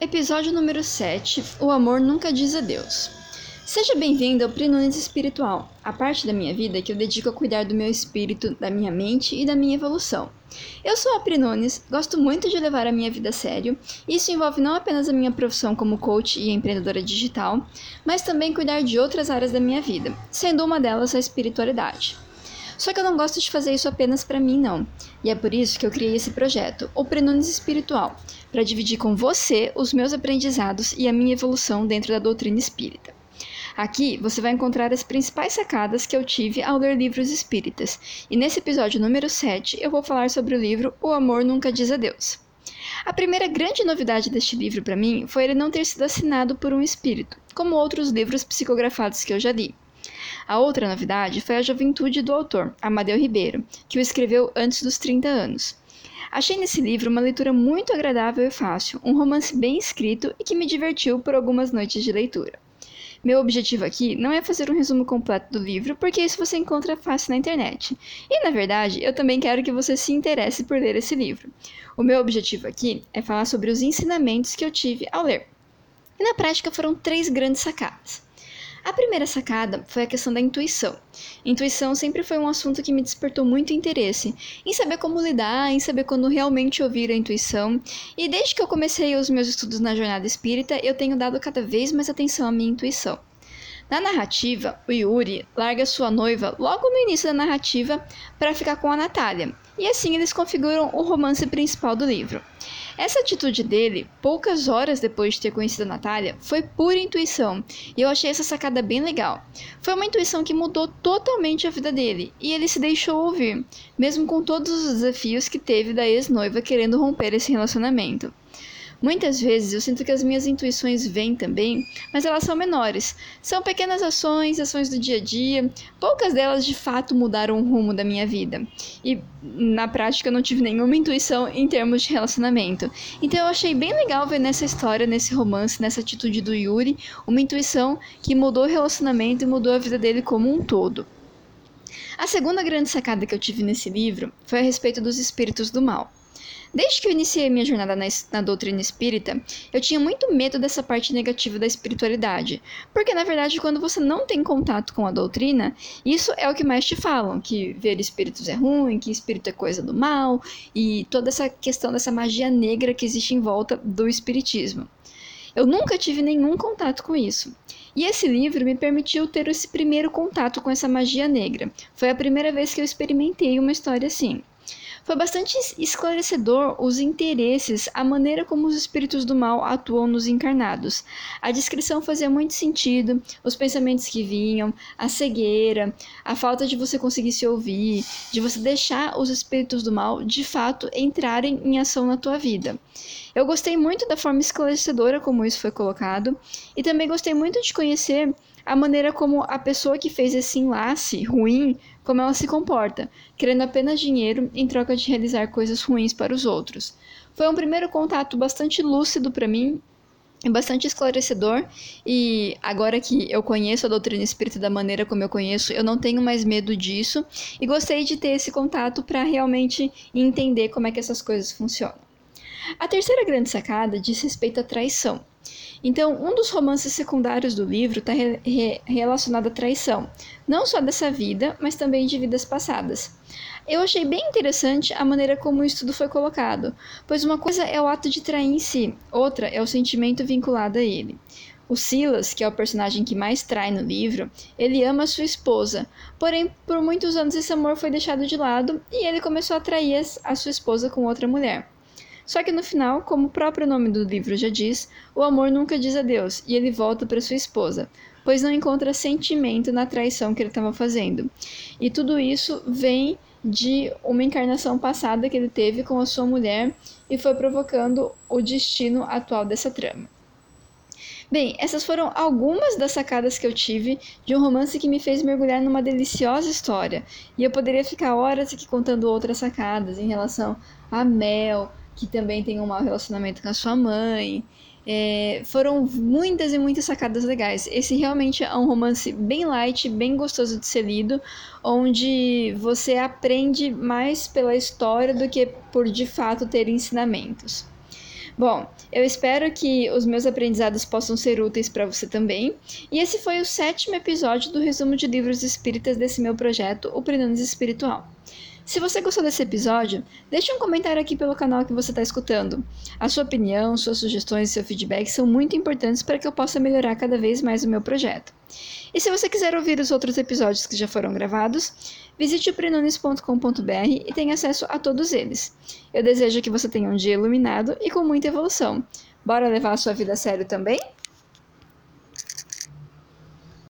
Episódio número 7 O amor nunca diz adeus. Seja bem-vindo ao Prinunes Espiritual, a parte da minha vida que eu dedico a cuidar do meu espírito, da minha mente e da minha evolução. Eu sou a Prinunes, gosto muito de levar a minha vida a sério, isso envolve não apenas a minha profissão como coach e empreendedora digital, mas também cuidar de outras áreas da minha vida, sendo uma delas a espiritualidade. Só que eu não gosto de fazer isso apenas para mim, não. E é por isso que eu criei esse projeto, o Prenunes Espiritual, para dividir com você os meus aprendizados e a minha evolução dentro da doutrina espírita. Aqui você vai encontrar as principais sacadas que eu tive ao ler livros espíritas, e nesse episódio número 7 eu vou falar sobre o livro O Amor Nunca Diz Adeus. A primeira grande novidade deste livro para mim foi ele não ter sido assinado por um espírito, como outros livros psicografados que eu já li. A outra novidade foi a juventude do autor, Amadeu Ribeiro, que o escreveu antes dos 30 anos. Achei nesse livro uma leitura muito agradável e fácil, um romance bem escrito e que me divertiu por algumas noites de leitura. Meu objetivo aqui não é fazer um resumo completo do livro, porque isso você encontra fácil na internet. E na verdade, eu também quero que você se interesse por ler esse livro. O meu objetivo aqui é falar sobre os ensinamentos que eu tive ao ler. E na prática foram três grandes sacadas. A primeira sacada foi a questão da intuição. Intuição sempre foi um assunto que me despertou muito interesse em saber como lidar, em saber quando realmente ouvir a intuição. E desde que eu comecei os meus estudos na jornada espírita, eu tenho dado cada vez mais atenção à minha intuição. Na narrativa, o Yuri larga sua noiva logo no início da narrativa para ficar com a Natália, e assim eles configuram o romance principal do livro. Essa atitude dele, poucas horas depois de ter conhecido a Natália, foi pura intuição, e eu achei essa sacada bem legal. Foi uma intuição que mudou totalmente a vida dele, e ele se deixou ouvir, mesmo com todos os desafios que teve da ex-noiva querendo romper esse relacionamento. Muitas vezes eu sinto que as minhas intuições vêm também, mas elas são menores. São pequenas ações, ações do dia a dia. Poucas delas de fato mudaram o rumo da minha vida. E na prática eu não tive nenhuma intuição em termos de relacionamento. Então eu achei bem legal ver nessa história, nesse romance, nessa atitude do Yuri, uma intuição que mudou o relacionamento e mudou a vida dele como um todo. A segunda grande sacada que eu tive nesse livro foi a respeito dos espíritos do mal. Desde que eu iniciei minha jornada na, na, doutrina espírita, eu tinha muito medo dessa parte negativa da espiritualidade. Porque, na verdade, quando você não tem contato com a doutrina, isso é o que mais te falam: que ver espíritos é ruim, que espírito é coisa do mal, e toda essa questão dessa magia negra que existe em volta do espiritismo. Eu nunca tive nenhum contato com isso. E esse livro me permitiu ter esse primeiro contato com essa magia negra. Foi a primeira vez que eu experimentei uma história assim. Foi bastante esclarecedor os interesses, a maneira como os espíritos do mal atuam nos encarnados. A descrição fazia muito sentido, os pensamentos que vinham, a cegueira, a falta de você conseguir se ouvir, de você deixar os espíritos do mal de fato entrarem em ação na tua vida. Eu gostei muito da forma esclarecedora como isso foi colocado e também gostei muito de conhecer a maneira como a pessoa que fez esse enlace ruim, como ela se comporta, querendo apenas dinheiro em troca de realizar coisas ruins para os outros. Foi um primeiro contato bastante lúcido para mim bastante esclarecedor e agora que eu conheço a doutrina espírita da maneira como eu conheço, eu não tenho mais medo disso e gostei de ter esse contato para realmente entender como é que essas coisas funcionam. A terceira grande sacada diz respeito à traição. Então, um dos romances secundários do livro está re re relacionado à traição, não só dessa vida, mas também de vidas passadas. Eu achei bem interessante a maneira como o estudo foi colocado, pois uma coisa é o ato de trair em si, outra é o sentimento vinculado a ele. O Silas, que é o personagem que mais trai no livro, ele ama sua esposa, porém por muitos anos esse amor foi deixado de lado e ele começou a trair a sua esposa com outra mulher. Só que no final, como o próprio nome do livro já diz, o amor nunca diz adeus e ele volta para sua esposa, pois não encontra sentimento na traição que ele estava fazendo. E tudo isso vem de uma encarnação passada que ele teve com a sua mulher e foi provocando o destino atual dessa trama. Bem, essas foram algumas das sacadas que eu tive de um romance que me fez mergulhar numa deliciosa história. E eu poderia ficar horas aqui contando outras sacadas em relação a Mel, que também tem um mau relacionamento com a sua mãe, É, foram muitas e muitas sacadas legais. Esse realmente é um romance bem light, bem gostoso de ser lido, onde você aprende mais pela história do que por de fato ter ensinamentos. Bom, eu espero que os meus aprendizados possam ser úteis para você também. E esse foi o sétimo episódio do resumo de livros espíritas desse meu projeto, o Prenunes Espiritual. Se você gostou desse episódio, deixe um comentário aqui pelo canal que você está escutando. A sua opinião, suas sugestões e seu feedback são muito importantes para que eu possa melhorar cada vez mais o meu projeto. E se você quiser ouvir os outros episódios que já foram gravados, visite o prenunes.com.br e tenha acesso a todos eles. Eu desejo que você tenha um dia iluminado e com muita evolução. Bora levar a sua vida a sério também?